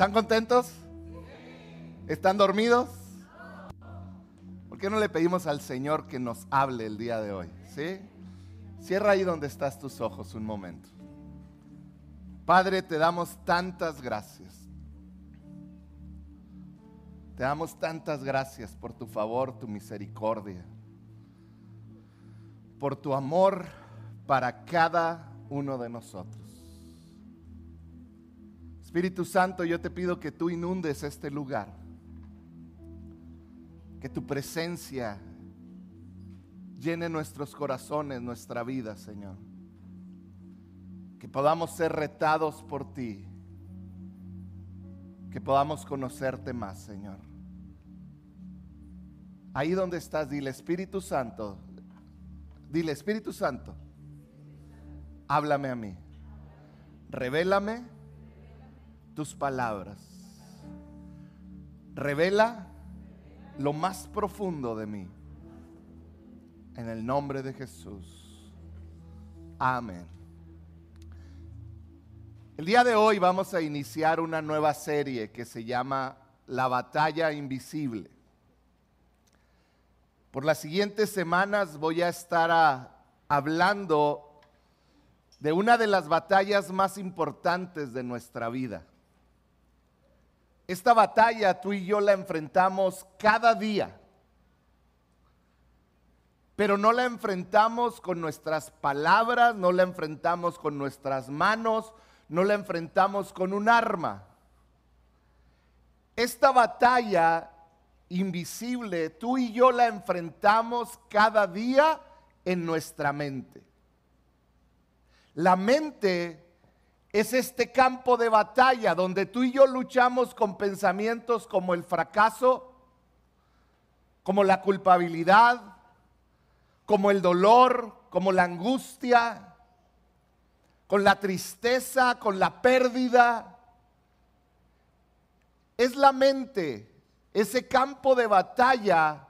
¿Están contentos? ¿Están dormidos? ¿Por qué no le pedimos al Señor que nos hable el día de hoy? ¿Sí? Cierra ahí donde estás tus ojos un momento. Padre, te damos tantas gracias. Te damos tantas gracias por tu favor, tu misericordia, por tu amor para cada uno de nosotros. Espíritu Santo, yo te pido que tú inundes este lugar, que tu presencia llene nuestros corazones, nuestra vida, Señor. Que podamos ser retados por ti, que podamos conocerte más, Señor. Ahí donde estás, dile Espíritu Santo, dile Espíritu Santo, háblame a mí, revélame tus palabras. Revela lo más profundo de mí. En el nombre de Jesús. Amén. El día de hoy vamos a iniciar una nueva serie que se llama La batalla invisible. Por las siguientes semanas voy a estar hablando de una de las batallas más importantes de nuestra vida. Esta batalla tú y yo la enfrentamos cada día, pero no la enfrentamos con nuestras palabras, no la enfrentamos con nuestras manos, no la enfrentamos con un arma. Esta batalla invisible, tú y yo la enfrentamos cada día en nuestra mente. La mente es este campo de batalla donde tú y yo luchamos con pensamientos como el fracaso, como la culpabilidad, como el dolor, como la angustia, con la tristeza, con la pérdida. Es la mente, ese campo de batalla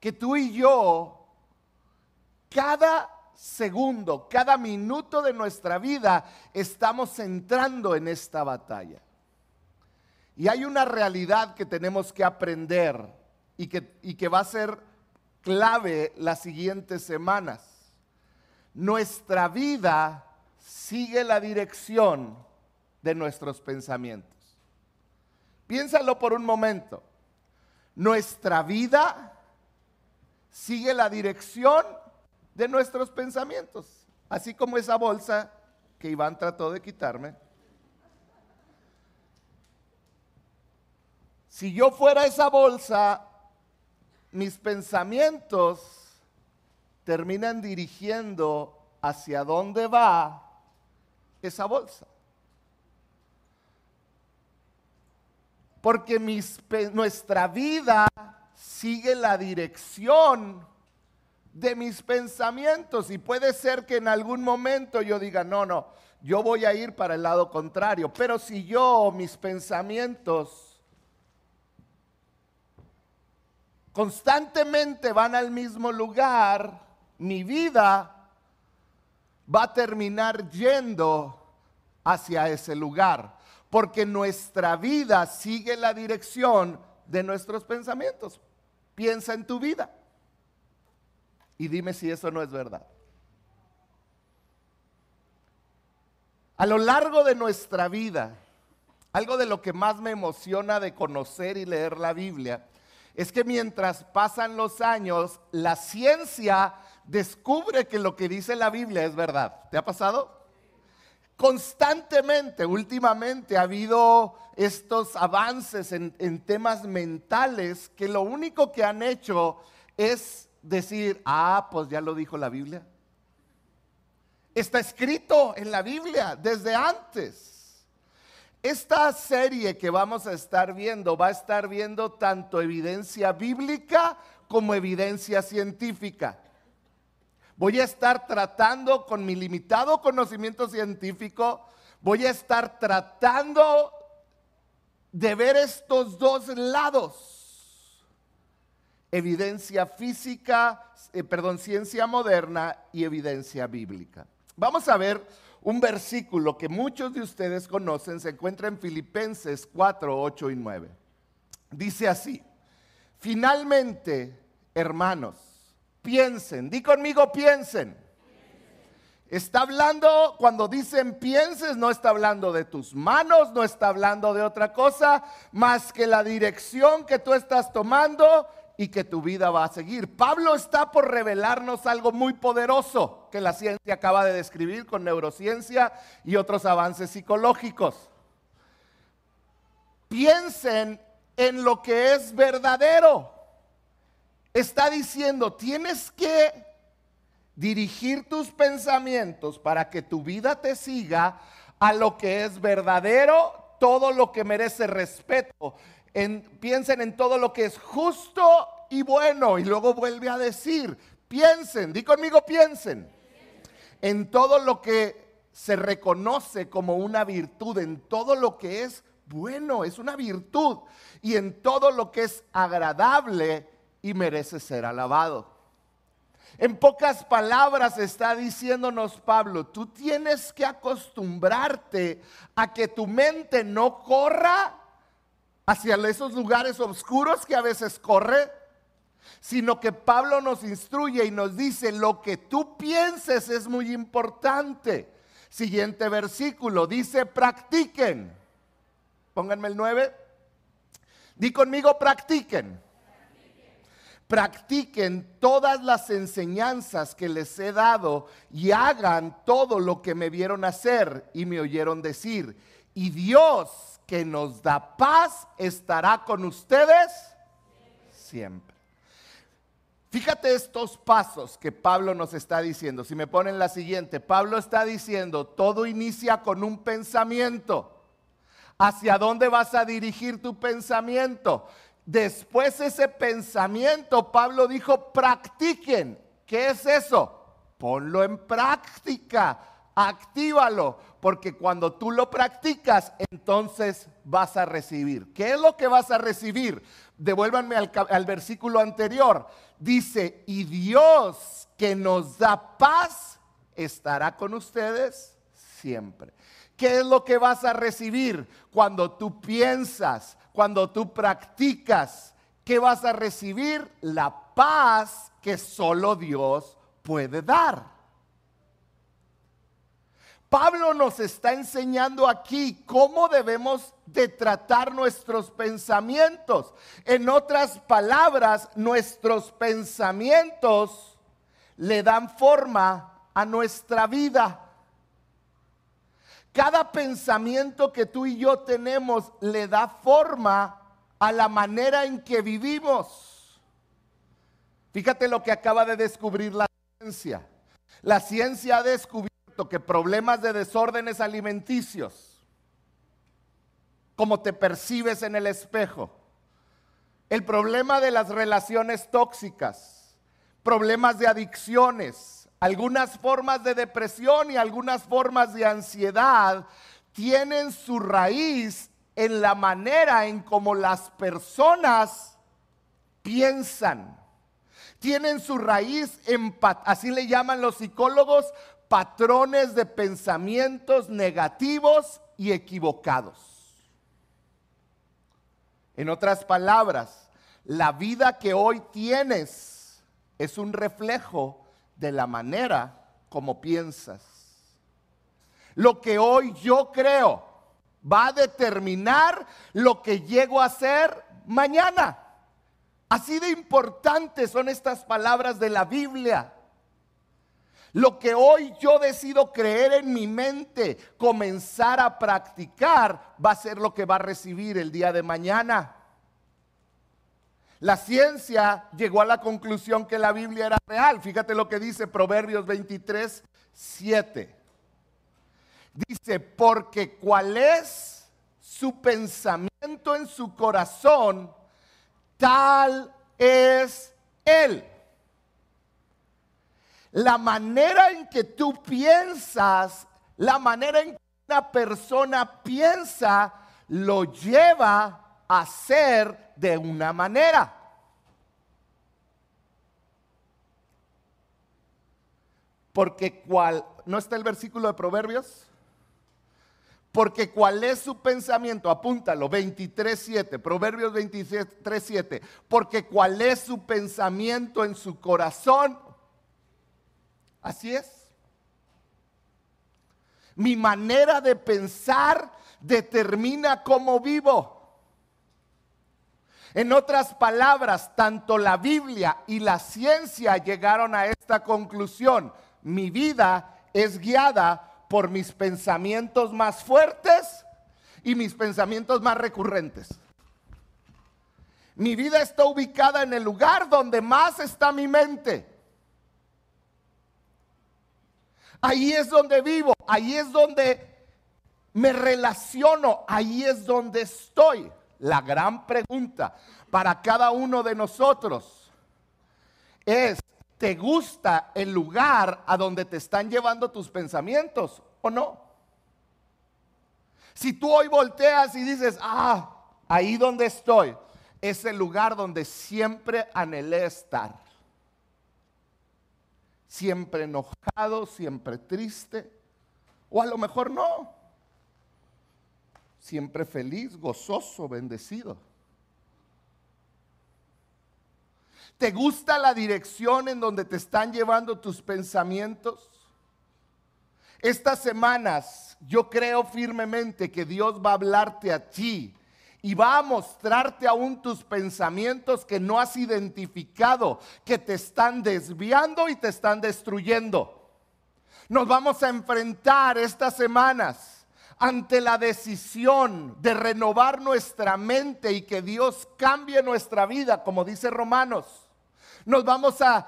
que tú y yo cada segundo, cada minuto de nuestra vida estamos entrando en esta batalla. Y hay una realidad que tenemos que aprender y que, y que va a ser clave las siguientes semanas. Nuestra vida sigue la dirección de nuestros pensamientos. Piénsalo por un momento. Nuestra vida sigue la dirección de nuestros pensamientos. Así como esa bolsa que Iván trató de quitarme. Si yo fuera esa bolsa, mis pensamientos terminan dirigiendo hacia dónde va esa bolsa. Porque nuestra vida sigue la dirección de mis pensamientos y puede ser que en algún momento yo diga, no, no, yo voy a ir para el lado contrario, pero si yo mis pensamientos constantemente van al mismo lugar, mi vida va a terminar yendo hacia ese lugar, porque nuestra vida sigue la dirección de nuestros pensamientos. Piensa en tu vida. Y dime si eso no es verdad. A lo largo de nuestra vida, algo de lo que más me emociona de conocer y leer la Biblia es que mientras pasan los años, la ciencia descubre que lo que dice la Biblia es verdad. ¿Te ha pasado? Constantemente, últimamente ha habido estos avances en, temas mentales que lo único que han hecho es decir, ah, pues ya lo dijo la Biblia. Está escrito en la Biblia desde antes. Esta serie que vamos a estar viendo va a estar viendo tanto evidencia bíblica como evidencia científica. Voy a estar tratando con mi limitado conocimiento científico, voy a estar tratando de ver estos dos lados evidencia física, eh, perdón, ciencia moderna y evidencia bíblica. Vamos a ver un versículo que muchos de ustedes conocen, se encuentra en Filipenses 4, 8 y 9. Dice así, finalmente, hermanos, piensen, di conmigo piensen. Está hablando, cuando dicen pienses, no está hablando de tus manos, no está hablando de otra cosa, más que la dirección que tú estás tomando y que tu vida va a seguir. Pablo está por revelarnos algo muy poderoso que la ciencia acaba de describir con neurociencia y otros avances psicológicos. Piensen en lo que es verdadero. Está diciendo, tienes que dirigir tus pensamientos para que tu vida te siga a lo que es verdadero, todo lo que merece respeto piensen en todo lo que es justo y bueno. Y luego vuelve a decir, piensen, di conmigo, piensen. En todo lo que se reconoce como una virtud, en todo lo que es bueno, es una virtud. Y en todo lo que es agradable y merece ser alabado. En pocas palabras está diciéndonos Pablo, tú tienes que acostumbrarte a que tu mente no corra hacia esos lugares oscuros que a veces corre, sino que Pablo nos instruye y nos dice, lo que tú pienses es muy importante. Siguiente versículo, dice, practiquen. Pónganme el 9. Di conmigo, practiquen. Practiquen todas las enseñanzas que les he dado y hagan todo lo que me vieron hacer y me oyeron decir. Y Dios que nos da paz estará con ustedes siempre. Fíjate estos pasos que Pablo nos está diciendo. Si me ponen la siguiente, Pablo está diciendo, todo inicia con un pensamiento. ¿Hacia dónde vas a dirigir tu pensamiento? Después ese pensamiento, Pablo dijo, practiquen. ¿Qué es eso? Ponlo en práctica actívalo, porque cuando tú lo practicas, entonces vas a recibir. ¿Qué es lo que vas a recibir? Devuélvanme al, versículo anterior. Dice, y Dios que nos da paz estará con ustedes siempre. ¿Qué es lo que vas a recibir cuando tú piensas, cuando tú practicas? ¿Qué vas a recibir? La paz que solo Dios puede dar. Pablo nos está enseñando aquí cómo debemos de tratar nuestros pensamientos. En otras palabras, nuestros pensamientos le dan forma a nuestra vida. Cada pensamiento que tú y yo tenemos le da forma a la manera en que vivimos. Fíjate lo que acaba de descubrir la ciencia. La ciencia ha descubierto que problemas de desórdenes alimenticios, como te percibes en el espejo, el problema de las relaciones tóxicas, problemas de adicciones, algunas formas de depresión y algunas formas de ansiedad tienen su raíz en la manera en cómo las personas piensan. Tienen su raíz en, así le llaman los psicólogos, patrones de pensamientos negativos y equivocados. En otras palabras, la vida que hoy tienes es un reflejo de la manera como piensas. Lo que hoy yo creo va a determinar lo que llego a ser mañana. Así de importantes son estas palabras de la Biblia. Lo que hoy yo decido creer en mi mente, comenzar a practicar, va a ser lo que va a recibir el día de mañana. La ciencia llegó a la conclusión que la Biblia era real. Fíjate lo que dice Proverbios 23, 7. Dice, porque cuál es su pensamiento en su corazón, tal es él. La manera en que tú piensas, la manera en que una persona piensa, lo lleva a ser de una manera. Porque cual ¿no está el versículo de Proverbios? Porque cuál es su pensamiento, apúntalo, 23.7, Proverbios 23.7, porque cuál es su pensamiento en su corazón, así es. Mi manera de pensar determina cómo vivo. En otras palabras, tanto la Biblia y la ciencia llegaron a esta conclusión. Mi vida es guiada por mis pensamientos más fuertes y mis pensamientos más recurrentes. Mi vida está ubicada en el lugar donde más está mi mente. Ahí es donde vivo, ahí es donde me relaciono, ahí es donde estoy. La gran pregunta para cada uno de nosotros es, ¿Te gusta el lugar a donde te están llevando tus pensamientos o no? Si tú hoy volteas y dices, ah, ahí donde estoy, es el lugar donde siempre anhelé estar. Siempre enojado, siempre triste, o a lo mejor no. Siempre feliz, gozoso, bendecido. ¿Te gusta la dirección en donde te están llevando tus pensamientos? Estas semanas yo creo firmemente que Dios va a hablarte a ti y va a mostrarte aún tus pensamientos que no has identificado, que te están desviando y te están destruyendo. Nos vamos a enfrentar estas semanas ante la decisión de renovar nuestra mente y que Dios cambie nuestra vida, como dice Romanos nos vamos a,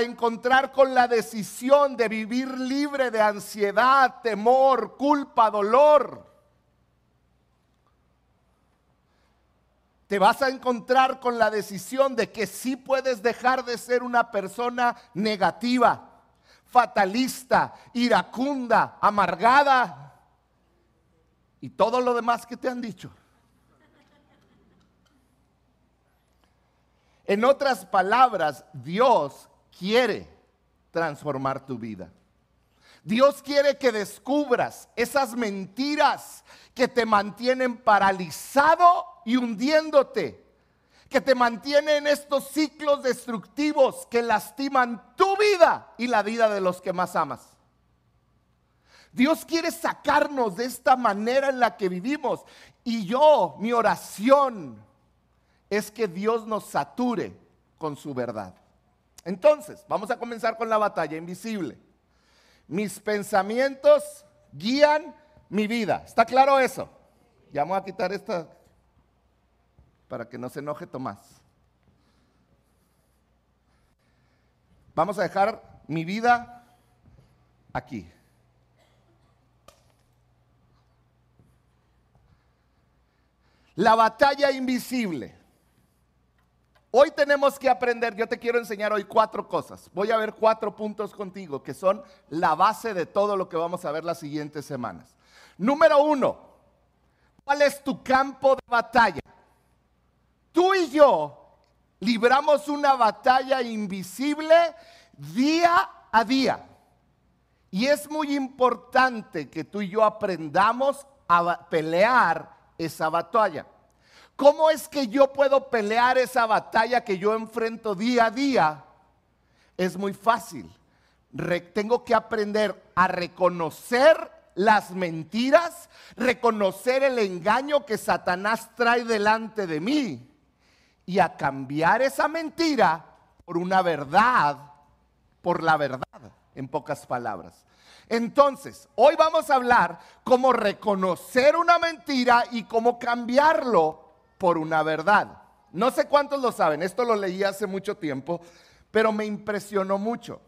encontrar con la decisión de vivir libre de ansiedad, temor, culpa, dolor. Te vas a encontrar con la decisión de que sí puedes dejar de ser una persona negativa, fatalista, iracunda, amargada y todo lo demás que te han dicho. En otras palabras, Dios quiere transformar tu vida. Dios quiere que descubras esas mentiras que te mantienen paralizado y hundiéndote, que te mantienen en estos ciclos destructivos que lastiman tu vida y la vida de los que más amas. Dios quiere sacarnos de esta manera en la que vivimos. Y yo, mi oración, es que Dios nos sature con su verdad. Entonces, vamos a comenzar con la batalla invisible. Mis pensamientos guían mi vida. ¿Está claro eso? Ya vamos a quitar esta para que no se enoje Tomás. Vamos a dejar mi vida aquí. La batalla invisible. Hoy tenemos que aprender, yo te quiero enseñar hoy cuatro cosas. Voy a ver cuatro puntos contigo que son la base de todo lo que vamos a ver las siguientes semanas. Número uno, ¿cuál es tu campo de batalla? Tú y yo libramos una batalla invisible día a día. Y es muy importante que tú y yo aprendamos a pelear esa batalla. ¿Cómo es que yo puedo pelear esa batalla que yo enfrento día a día? Es muy fácil. tengo que aprender a reconocer las mentiras, reconocer el engaño que Satanás trae delante de mí y a cambiar esa mentira por una verdad, por la verdad, en pocas palabras. Entonces, hoy vamos a hablar cómo reconocer una mentira y cómo cambiarlo por una verdad. No sé cuántos lo saben, esto lo leí hace mucho tiempo, pero me impresionó mucho.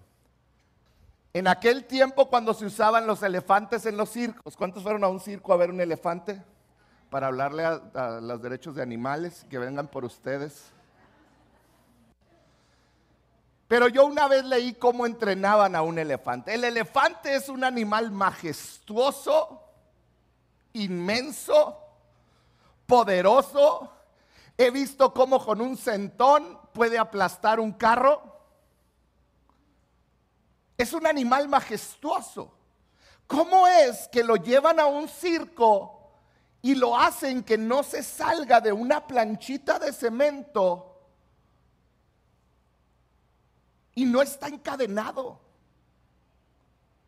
En aquel tiempo cuando se usaban los elefantes en los circos, ¿cuántos fueron a un circo a ver un elefante? Para hablarle a, los derechos de animales que vengan por ustedes. Pero yo una vez leí cómo entrenaban a un elefante. El elefante es un animal majestuoso, inmenso, poderoso. He visto cómo con un centón puede aplastar un carro. Es un animal majestuoso. ¿Cómo es que lo llevan a un circo y lo hacen que no se salga de una planchita de cemento y no está encadenado?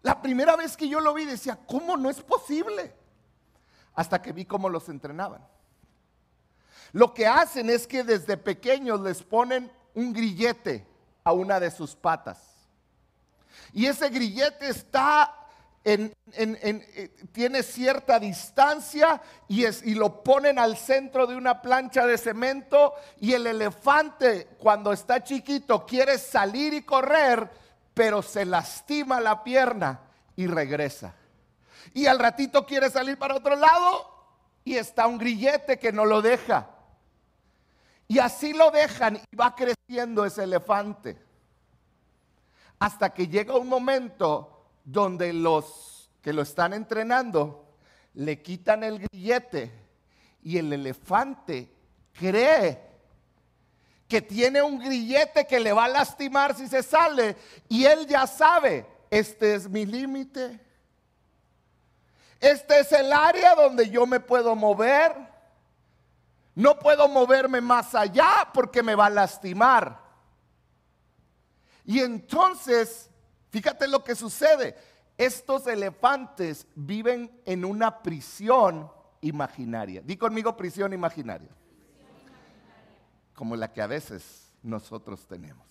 La primera vez que yo lo vi decía, ¿cómo no es posible? Hasta que vi cómo los entrenaban. Lo que hacen es que desde pequeños les ponen un grillete a una de sus patas. Y ese grillete está eh, tiene cierta distancia y lo ponen al centro de una plancha de cemento y el elefante cuando está chiquito quiere salir y correr, pero se lastima la pierna y regresa. Y al ratito quiere salir para otro lado y está un grillete que no lo deja. Y así lo dejan y va creciendo ese elefante. Hasta que llega un momento donde los que lo están entrenando le quitan el grillete y el elefante cree que tiene un grillete que le va a lastimar si se sale y él ya sabe, este es mi límite. Este es el área donde yo me puedo mover. No puedo moverme más allá porque me va a lastimar. Y entonces Fíjate lo que sucede. Estos elefantes viven en una prisión imaginaria. Di conmigo prisión imaginaria. Como la que a veces nosotros tenemos.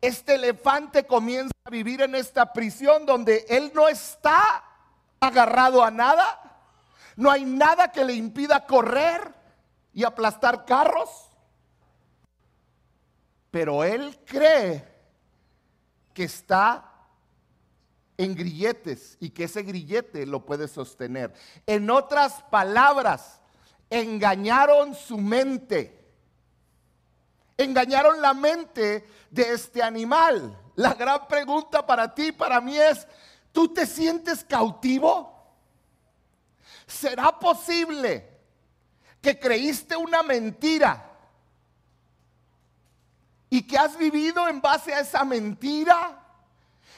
Este elefante comienza a vivir en esta prisión donde él no está agarrado a nada. No hay nada que le impida correr y aplastar carros. Pero él cree que está en grilletes y que ese grillete lo puede sostener. En otras palabras, engañaron su mente. Engañaron la mente de este animal. La gran pregunta para ti, para mí es, ¿tú te sientes cautivo? ¿Será posible que creíste una mentira y que has vivido en base a esa mentira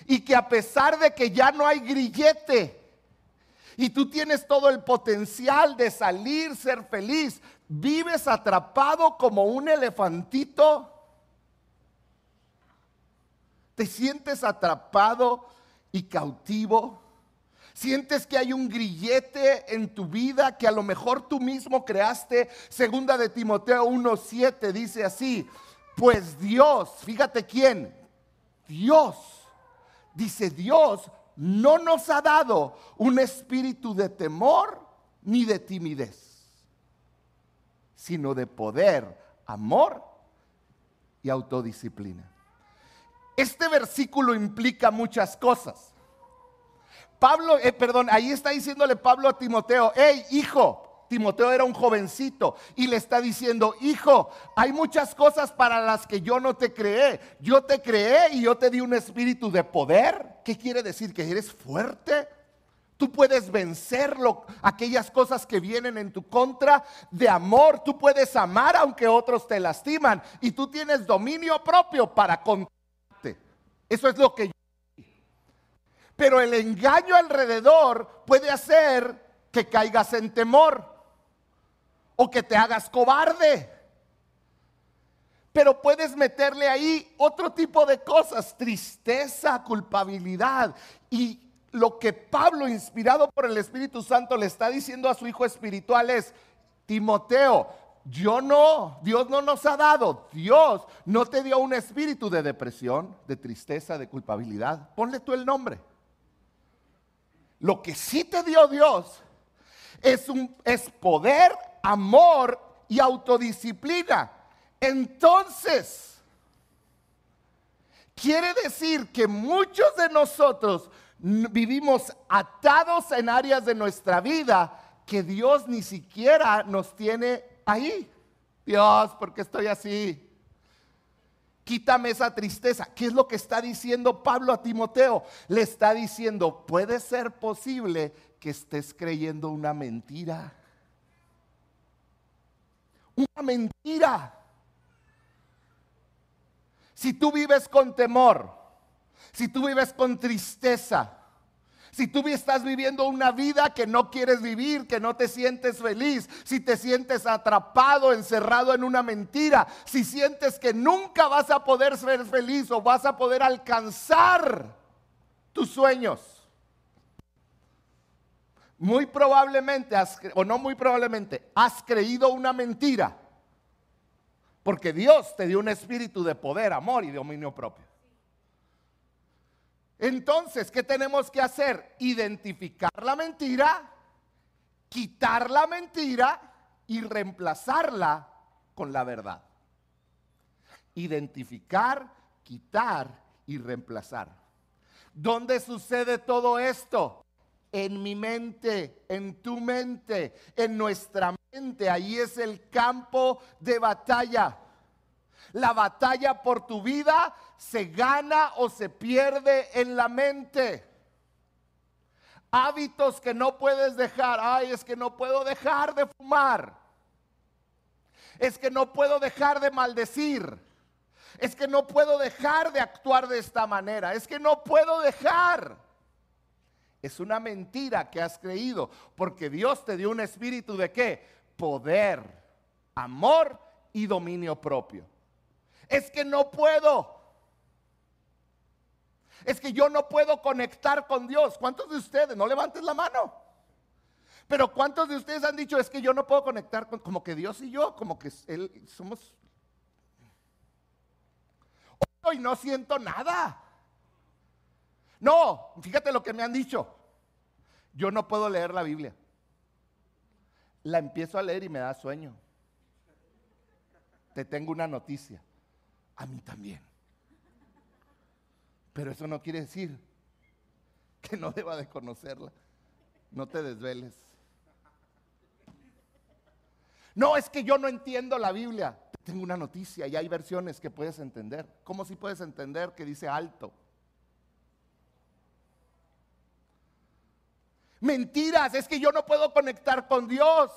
y que a pesar de que ya no hay grillete y tú tienes todo el potencial de salir, ser feliz, vives atrapado como un elefantito. Te sientes atrapado y cautivo. Sientes que hay un grillete en tu vida que a lo mejor tú mismo creaste. Segunda de Timoteo 1:7 dice así: pues Dios, fíjate quién, Dios, dice Dios, no nos ha dado un espíritu de temor ni de timidez, sino de poder, amor y autodisciplina. Este versículo implica muchas cosas. Pablo, eh, perdón, ahí está diciéndole Pablo a Timoteo, hey hijo, Timoteo era un jovencito y le está diciendo, hijo, hay muchas cosas para las que yo no te creé. Yo te creé y yo te di un espíritu de poder. ¿Qué quiere decir? Que eres fuerte. Tú puedes vencerlo, aquellas cosas que vienen en tu contra de amor. Tú puedes amar aunque otros te lastiman. Y tú tienes dominio propio para contarte. Eso es lo que yo... Pero el engaño alrededor puede hacer que caigas en temor o que te hagas cobarde. Pero puedes meterle ahí otro tipo de cosas, tristeza, culpabilidad. Y lo que Pablo, inspirado por el Espíritu Santo, le está diciendo a su hijo espiritual es, Timoteo, yo no, Dios no nos ha dado, Dios no te dio un espíritu de depresión, de tristeza, de culpabilidad. Ponle tú el nombre. Lo que sí te dio Dios es, un, es poder, amor y autodisciplina. Entonces, quiere decir que muchos de nosotros vivimos atados en áreas de nuestra vida que Dios ni siquiera nos tiene ahí. Dios, ¿por qué estoy así? Quítame esa tristeza. ¿Qué es lo que está diciendo Pablo a Timoteo? Le está diciendo, puede ser posible que estés creyendo una mentira una mentira. Si tú vives con temor, si tú vives con tristeza, Si tú estás viviendo una vida que no quieres vivir, que no te sientes feliz, si te sientes atrapado, encerrado en una mentira, si sientes que nunca vas a poder ser feliz o vas a poder alcanzar tus sueños, muy probablemente, o no muy probablemente, has creído una mentira. Porque Dios te dio un espíritu de poder, amor y dominio propio. Entonces, ¿qué tenemos que hacer? Identificar la mentira, quitar la mentira y reemplazarla con la verdad. Identificar, quitar y reemplazar. ¿Dónde sucede todo esto? En mi mente, en tu mente, en nuestra mente. Ahí es el campo de batalla. La batalla por tu vida se gana o se pierde en la mente. Hábitos que no puedes dejar. Ay, es que no puedo dejar de fumar. Es que no puedo dejar de maldecir. Es que no puedo dejar de actuar de esta manera. Es que no puedo dejar. Es una mentira que has creído. Porque Dios te dio un espíritu de qué? Poder, amor y dominio propio. Es que no puedo. Es que yo no puedo conectar con Dios. ¿Cuántos de ustedes? No levanten la mano. Pero ¿cuántos de ustedes han dicho es que yo no puedo conectar con como que Dios y yo, como que él somos Hoy no siento nada. No, fíjate lo que me han dicho. Yo no puedo leer la Biblia. La empiezo a leer y me da sueño. Te tengo una noticia a mí también. Pero eso no quiere decir que no deba de conocerla. No te desveles. No, es que yo no entiendo la Biblia. Tengo una noticia y hay versiones que puedes entender. ¿Cómo si puedes entender que dice alto? Mentiras, es que yo no puedo conectar con Dios.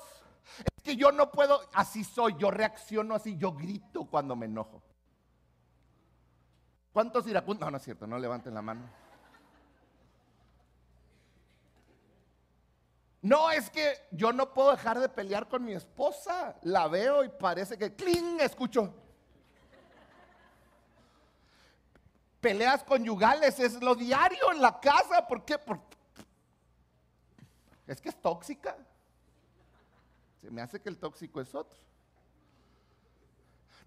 Es que yo no puedo, así soy, yo reacciono así, yo grito cuando me enojo. ¿Cuántos iracundos? No, no es cierto, no levanten la mano. No, es que yo no puedo dejar de pelear con mi esposa. La veo y parece que ¡cling! escucho. Peleas conyugales es lo diario en la casa. ¿Por qué? es que es tóxica. Se me hace que el tóxico es otro.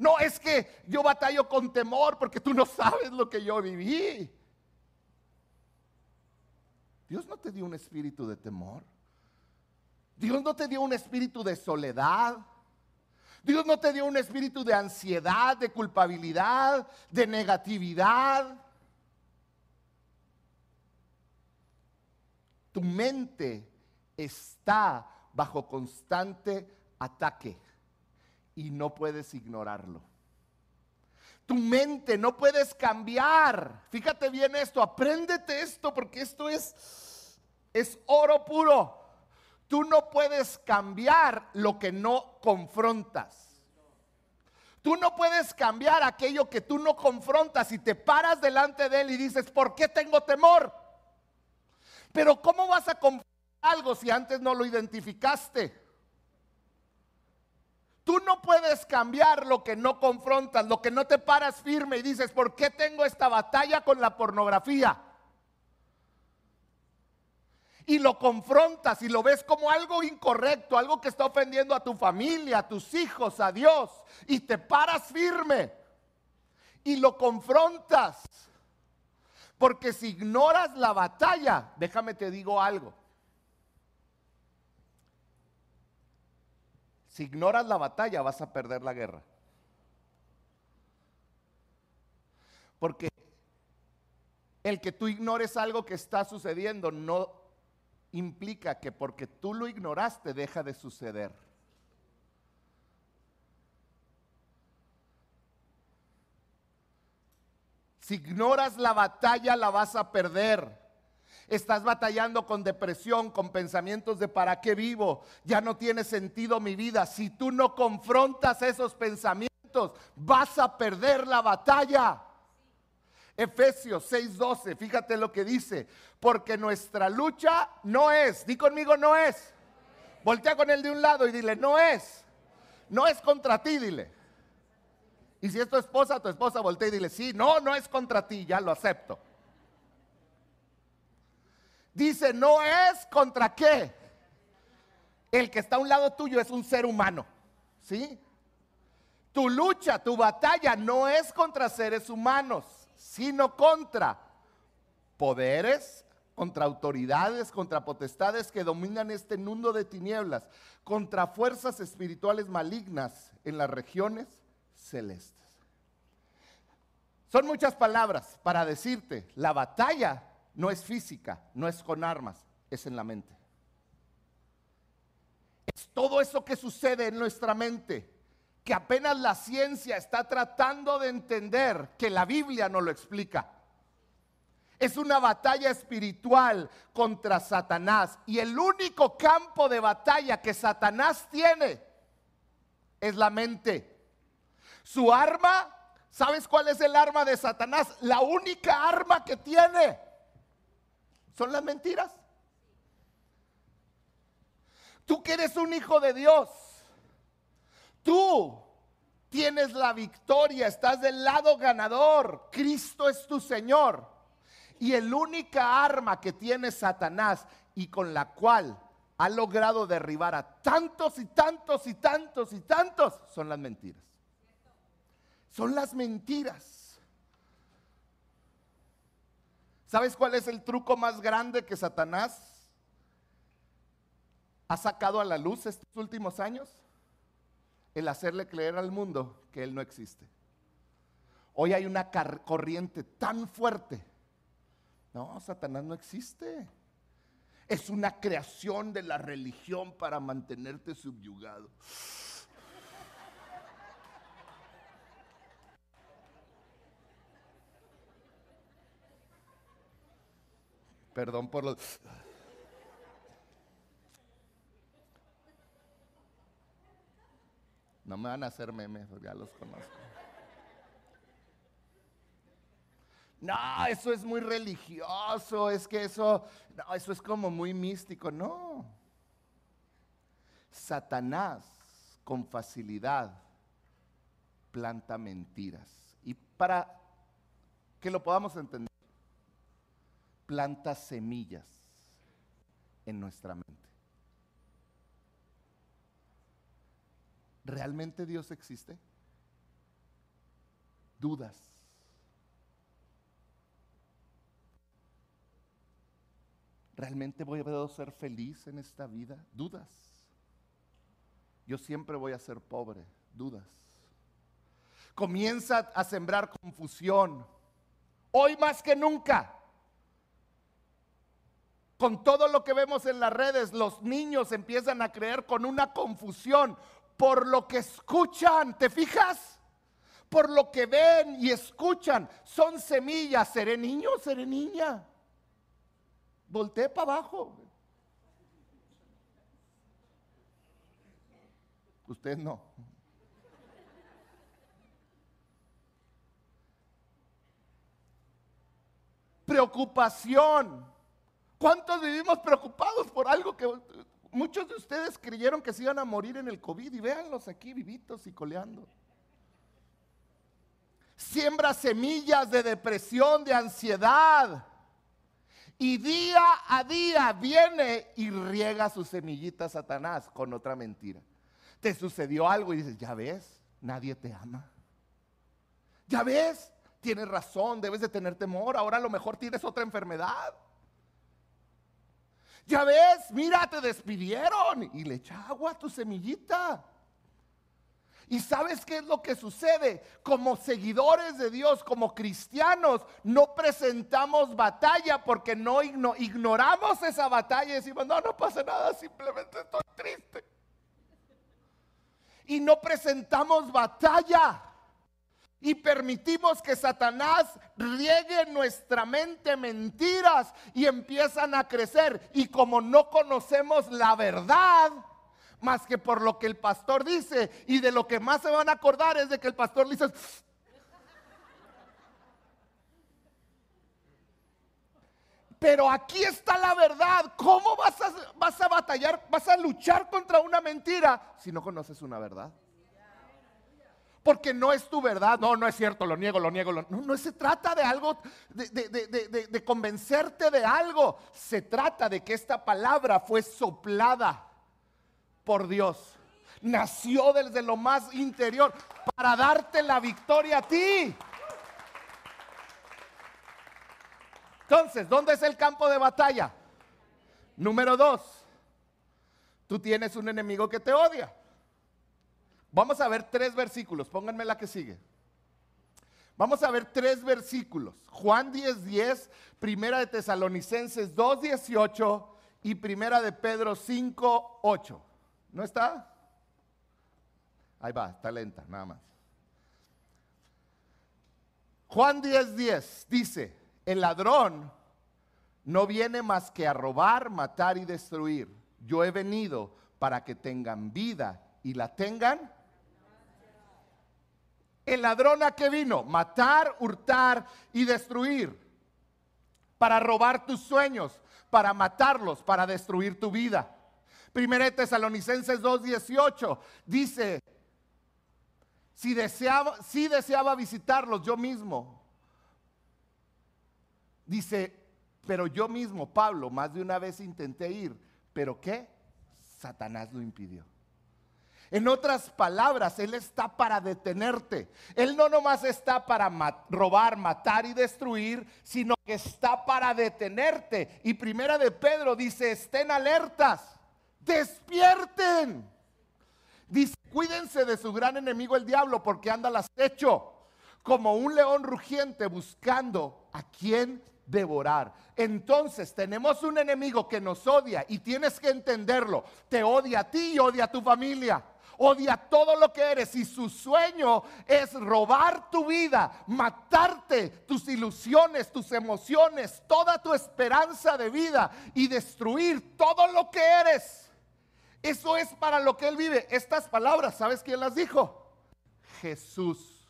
No, es que yo batallo con temor porque tú no sabes lo que yo viví. Dios no te dio un espíritu de temor. Dios no te dio un espíritu de soledad. Dios no te dio un espíritu de ansiedad, de culpabilidad, de negatividad. Tu mente está bajo constante ataque y no puedes ignorarlo. Tu mente no puedes cambiar. Fíjate bien esto, apréndete esto porque esto es es oro puro. Tú no puedes cambiar lo que no confrontas. Tú no puedes cambiar aquello que tú no confrontas y te paras delante de él y dices, ¿por qué tengo temor? Pero ¿cómo vas a confrontar algo si antes no lo identificaste? Tú no puedes cambiar lo que no confrontas, lo que no te paras firme y dices, ¿por qué tengo esta batalla con la pornografía? y lo confrontas y lo ves como algo incorrecto, algo que está ofendiendo a tu familia, a tus hijos, a Dios, y te paras firme y lo confrontas. Porque si ignoras la batalla, déjame te digo algo. Si ignoras la batalla, vas a perder la guerra. Porque el que tú ignores algo que está sucediendo no implica que porque tú lo ignoraste deja de suceder. Si ignoras la batalla, la vas a perder. Estás batallando con depresión, con pensamientos de para qué vivo, ya no tiene sentido mi vida. Si tú no confrontas esos pensamientos, vas a perder la batalla. Efesios 6:12, fíjate lo que dice, porque nuestra lucha no es, di conmigo no es. Voltea con él de un lado y dile, no es. No es contra ti, dile. Y si es tu esposa, tu esposa voltea y dile, sí, no, no es contra ti, ya lo acepto. Dice, no es contra qué. El que está a un lado tuyo es un ser humano, ¿sí? Tu lucha, tu batalla no es contra seres humanos, sino contra poderes, contra autoridades, contra potestades que dominan este mundo de tinieblas, contra fuerzas espirituales malignas en las regiones celestes. Son muchas palabras para decirte, la batalla no es física, no es con armas, es en la mente. Es todo eso que sucede en nuestra mente, que apenas la ciencia está tratando de entender, que la Biblia no lo explica. Es una batalla espiritual contra Satanás. Y el único campo de batalla que Satanás tiene es la mente. Su arma, ¿sabes cuál es el arma de Satanás? La única arma que tiene son las mentiras. Tú que eres un hijo de Dios, tú tienes la victoria, estás del lado ganador, Cristo es tu Señor. Y el única arma que tiene Satanás y con la cual ha logrado derribar a tantos y tantos y tantos y tantos son las mentiras. Son las mentiras. ¿Sabes cuál es el truco más grande que Satanás ha sacado a la luz estos últimos años? El hacerle creer al mundo que Él no existe. Hoy hay una corriente tan fuerte. No, Satanás no existe. Es una creación de la religión para mantenerte subyugado. Perdón por los... No me van a hacer memes, ya los conozco. No, eso es muy religioso, es que eso, no, eso es como muy místico. No. Satanás con facilidad planta mentiras. Y para que lo podamos entender, planta semillas en nuestra mente. ¿Realmente Dios existe? Dudas. ¿Realmente voy a ser feliz en esta vida? Dudas. Yo siempre voy a ser pobre. Dudas. Comienza a sembrar confusión. Hoy más que nunca con todo lo que vemos en las redes, los niños empiezan a creer con una confusión por lo que escuchan, ¿te fijas? Por lo que ven y escuchan, son semillas, seré niño, seré niña. Volté para abajo. Usted no. Preocupación ¿Cuántos vivimos preocupados por algo que muchos de ustedes creyeron que se iban a morir en el COVID y véanlos aquí vivitos y coleando? Siembra semillas de depresión, de ansiedad. Y día a día viene y riega sus semillitas Satanás con otra mentira. Te sucedió algo y dices, ya ves, nadie te ama. Ya ves, tienes razón, debes de tener temor. Ahora a lo mejor tienes otra enfermedad. Ya ves, mira, te despidieron y le echa agua a tu semillita. ¿Y sabes qué es lo que sucede? Como seguidores de Dios, como cristianos, no presentamos batalla porque no ignoramos esa batalla y decimos, no, no pasa nada, simplemente estoy triste. Y no presentamos batalla y permitimos que Satanás riegue nuestra mente mentiras y empiezan a crecer. Y como no conocemos la verdad, más que por lo que el pastor dice, y de lo que más se van a acordar es de que el pastor dice, Pero aquí está la verdad. ¿Cómo vas a, vas a batallar, vas a luchar contra una mentira si no conoces una verdad? Porque no es tu verdad. No, no es cierto, lo niego, lo niego. no, no se trata de algo, de, de convencerte de algo. Se trata de que esta palabra fue soplada por Dios. Nació desde lo más interior para darte la victoria a ti. Entonces, ¿dónde es el campo de batalla? Número dos, tú tienes un enemigo que te odia. Vamos a ver tres versículos, pónganme la que sigue. Vamos a ver tres versículos. Juan 10:10, 10, Primera de Tesalonicenses 2:18 y Primera de Pedro 5:8. ¿No está? Ahí va, está lenta, nada más. Juan 10:10 10, dice, el ladrón no viene más que a robar, matar y destruir. Yo he venido para que tengan vida y la tengan. El ladrón a qué vino? Matar, hurtar y destruir. Para robar tus sueños, para matarlos, para destruir tu vida. Primera de Tesalonicenses 2:18 dice, si deseaba, si deseaba visitarlos yo mismo, Dice, pero yo mismo, Pablo, más de una vez intenté ir, pero ¿qué? Satanás lo impidió. En otras palabras, Él está para detenerte. Él no nomás está para robar, matar y destruir, sino que está para detenerte. Y primera de Pedro dice, estén alertas, despierten. Dice, cuídense de su gran enemigo el diablo, porque anda al acecho, como un león rugiente buscando a quien devorar. Entonces tenemos un enemigo que nos odia y tienes que entenderlo. Te odia a ti y odia a tu familia. Odia todo lo que eres y su sueño es robar tu vida, matarte, tus ilusiones, tus emociones, toda tu esperanza de vida y destruir todo lo que eres. Eso es para lo que él vive. Estas palabras, ¿sabes quién las dijo? Jesús.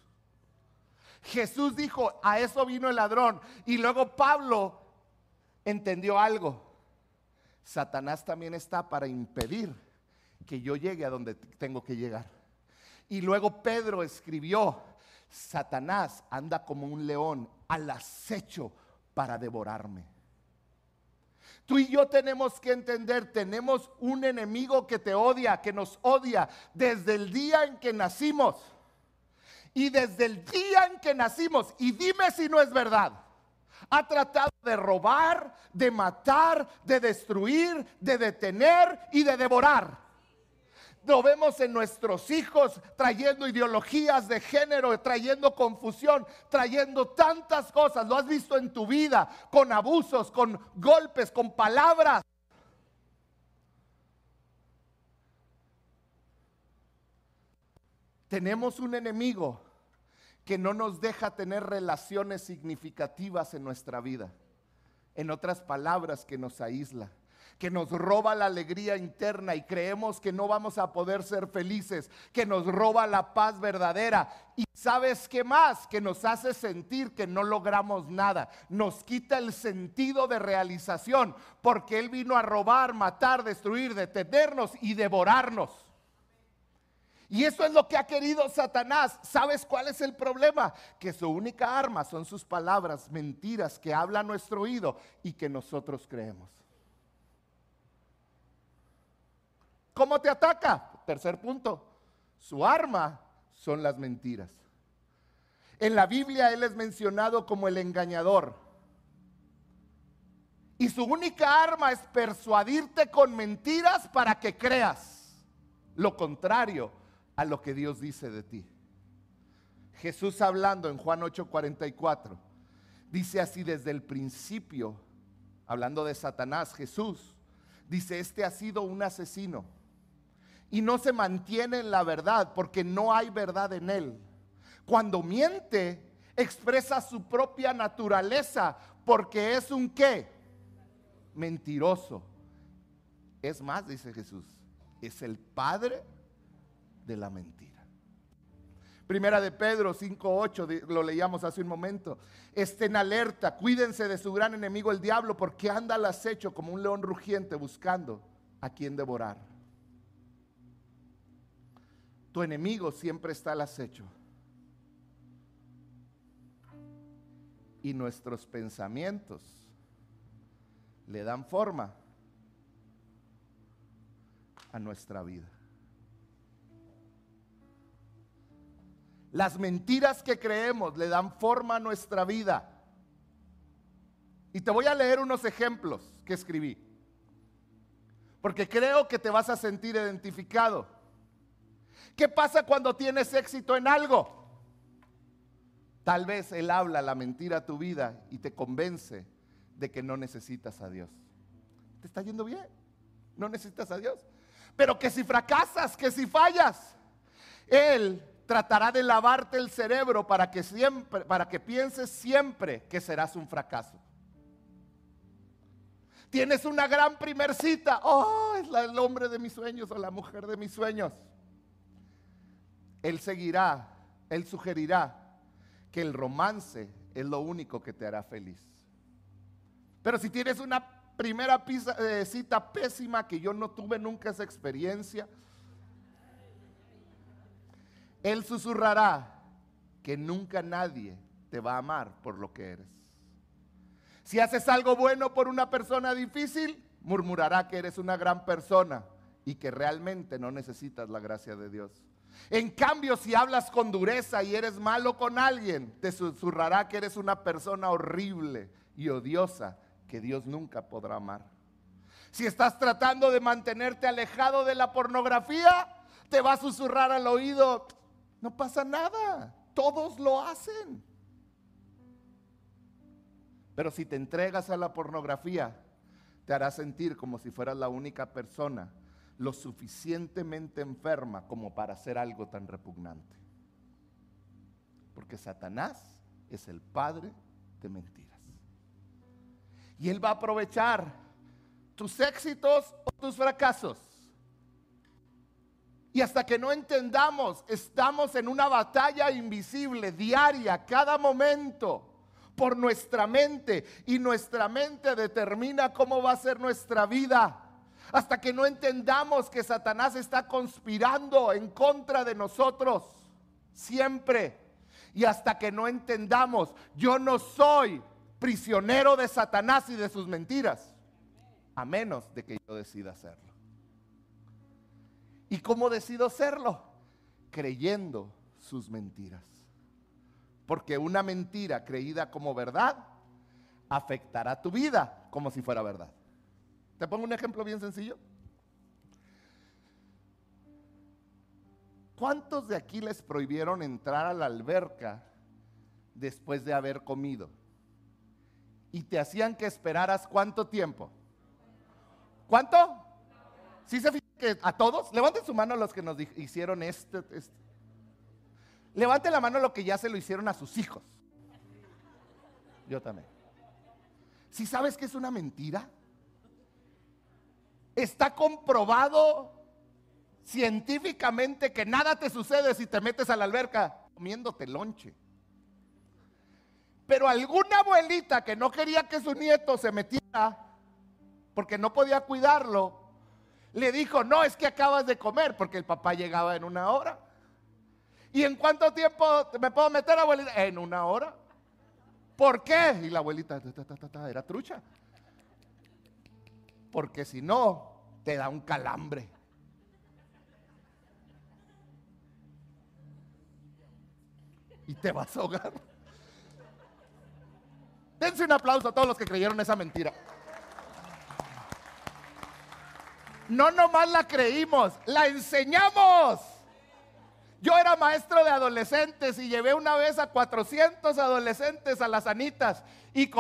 Jesús dijo, a eso vino el ladrón. Y luego Pablo entendió algo. Satanás también está para impedir que yo llegue a donde tengo que llegar. Y luego Pedro escribió, Satanás anda como un león al acecho para devorarme. Tú y yo tenemos que entender, tenemos un enemigo que te odia, que nos odia desde el día en que nacimos. Y desde el día en que nacimos, y dime si no es verdad, ha tratado de robar, de matar, de destruir, de detener y de devorar. Lo vemos en nuestros hijos trayendo ideologías de género, trayendo confusión, trayendo tantas cosas. Lo has visto en tu vida con abusos, con golpes, con palabras. tenemos un enemigo que no nos deja tener relaciones significativas en nuestra vida. En otras palabras, que nos aísla, que nos roba la alegría interna y creemos que no vamos a poder ser felices, que nos roba la paz verdadera. Y sabes qué más, que nos hace sentir que no logramos nada, nos quita el sentido de realización, porque Él vino a robar, matar, destruir, detenernos y devorarnos. Y eso es lo que ha querido Satanás. ¿Sabes cuál es el problema? Que su única arma son sus palabras, mentiras que habla nuestro oído y que nosotros creemos. ¿Cómo te ataca? Tercer punto. Su arma son las mentiras. En la Biblia él es mencionado como el engañador. Y su única arma es persuadirte con mentiras para que creas lo contrario a lo que Dios dice de ti. Jesús hablando en Juan 8:44, dice así desde el principio, hablando de Satanás, Jesús, dice, este ha sido un asesino y no se mantiene en la verdad porque no hay verdad en él. Cuando miente, expresa su propia naturaleza porque es un qué? Mentiroso. Es más, dice Jesús, es el padre de la mentira. Primera de Pedro 5.8, lo leíamos hace un momento. Estén alerta, cuídense de su gran enemigo el diablo, porque anda al acecho como un león rugiente buscando a quien devorar. Tu enemigo siempre está al acecho. Y nuestros pensamientos le dan forma a nuestra vida. Las mentiras que creemos le dan forma a nuestra vida. Y te voy a leer unos ejemplos que escribí. Porque creo que te vas a sentir identificado. ¿Qué pasa cuando tienes éxito en algo? Tal vez Él habla la mentira a tu vida y te convence de que no necesitas a Dios. ¿Te está yendo bien? No necesitas a Dios. Pero que si fracasas, que si fallas, Él tratará de lavarte el cerebro para que siempre, para que pienses siempre que serás un fracaso. Tienes una gran primer cita. Oh, es el hombre de mis sueños o la mujer de mis sueños. Él seguirá, él sugerirá que el romance es lo único que te hará feliz. Pero si tienes una primera eh, cita pésima que yo no tuve nunca esa experiencia, él susurrará que nunca nadie te va a amar por lo que eres. Si haces algo bueno por una persona difícil, murmurará que eres una gran persona y que realmente no necesitas la gracia de Dios. En cambio, si hablas con dureza y eres malo con alguien, te susurrará que eres una persona horrible y odiosa que Dios nunca podrá amar. Si estás tratando de mantenerte alejado de la pornografía, te va a susurrar al oído, no pasa nada. Todos lo hacen. Pero si te entregas a la pornografía, te hará sentir como si fueras la única persona lo suficientemente enferma como para hacer algo tan repugnante. Porque Satanás es el padre de mentiras. Y él va a aprovechar tus éxitos o tus fracasos y hasta que no entendamos, estamos en una batalla invisible, diaria, cada momento, por nuestra mente. Y nuestra mente determina cómo va a ser nuestra vida. Hasta que no entendamos que Satanás está conspirando en contra de nosotros, siempre. Y hasta que no entendamos, yo no soy prisionero de Satanás y de sus mentiras, a menos de que yo decida hacerlo. ¿Y cómo decido serlo? Creyendo sus mentiras. Porque una mentira creída como verdad afectará tu vida como si fuera verdad. Te pongo un ejemplo bien sencillo. ¿Cuántos de aquí les prohibieron entrar a la alberca después de haber comido? Y te hacían que esperaras cuánto tiempo? ¿Cuánto? ¿Sí se a todos, levanten su mano los que nos hicieron este, este. Levanten la mano lo que ya se lo hicieron a sus hijos. Yo también. Si sabes que es una mentira, está comprobado científicamente que nada te sucede si te metes a la alberca comiéndote lonche. Pero alguna abuelita que no quería que su nieto se metiera porque no podía cuidarlo, le dijo, no, es que acabas de comer, porque el papá llegaba en una hora. ¿Y en cuánto tiempo me puedo meter, abuelita? En una hora. ¿Por qué? Y la abuelita era trucha. Porque si no, te da un calambre. Y te vas a ahogar. Dense un aplauso a todos los que creyeron esa mentira. No nomás la creímos, la enseñamos. Yo era maestro de adolescentes y llevé una vez a 400 adolescentes a las anitas y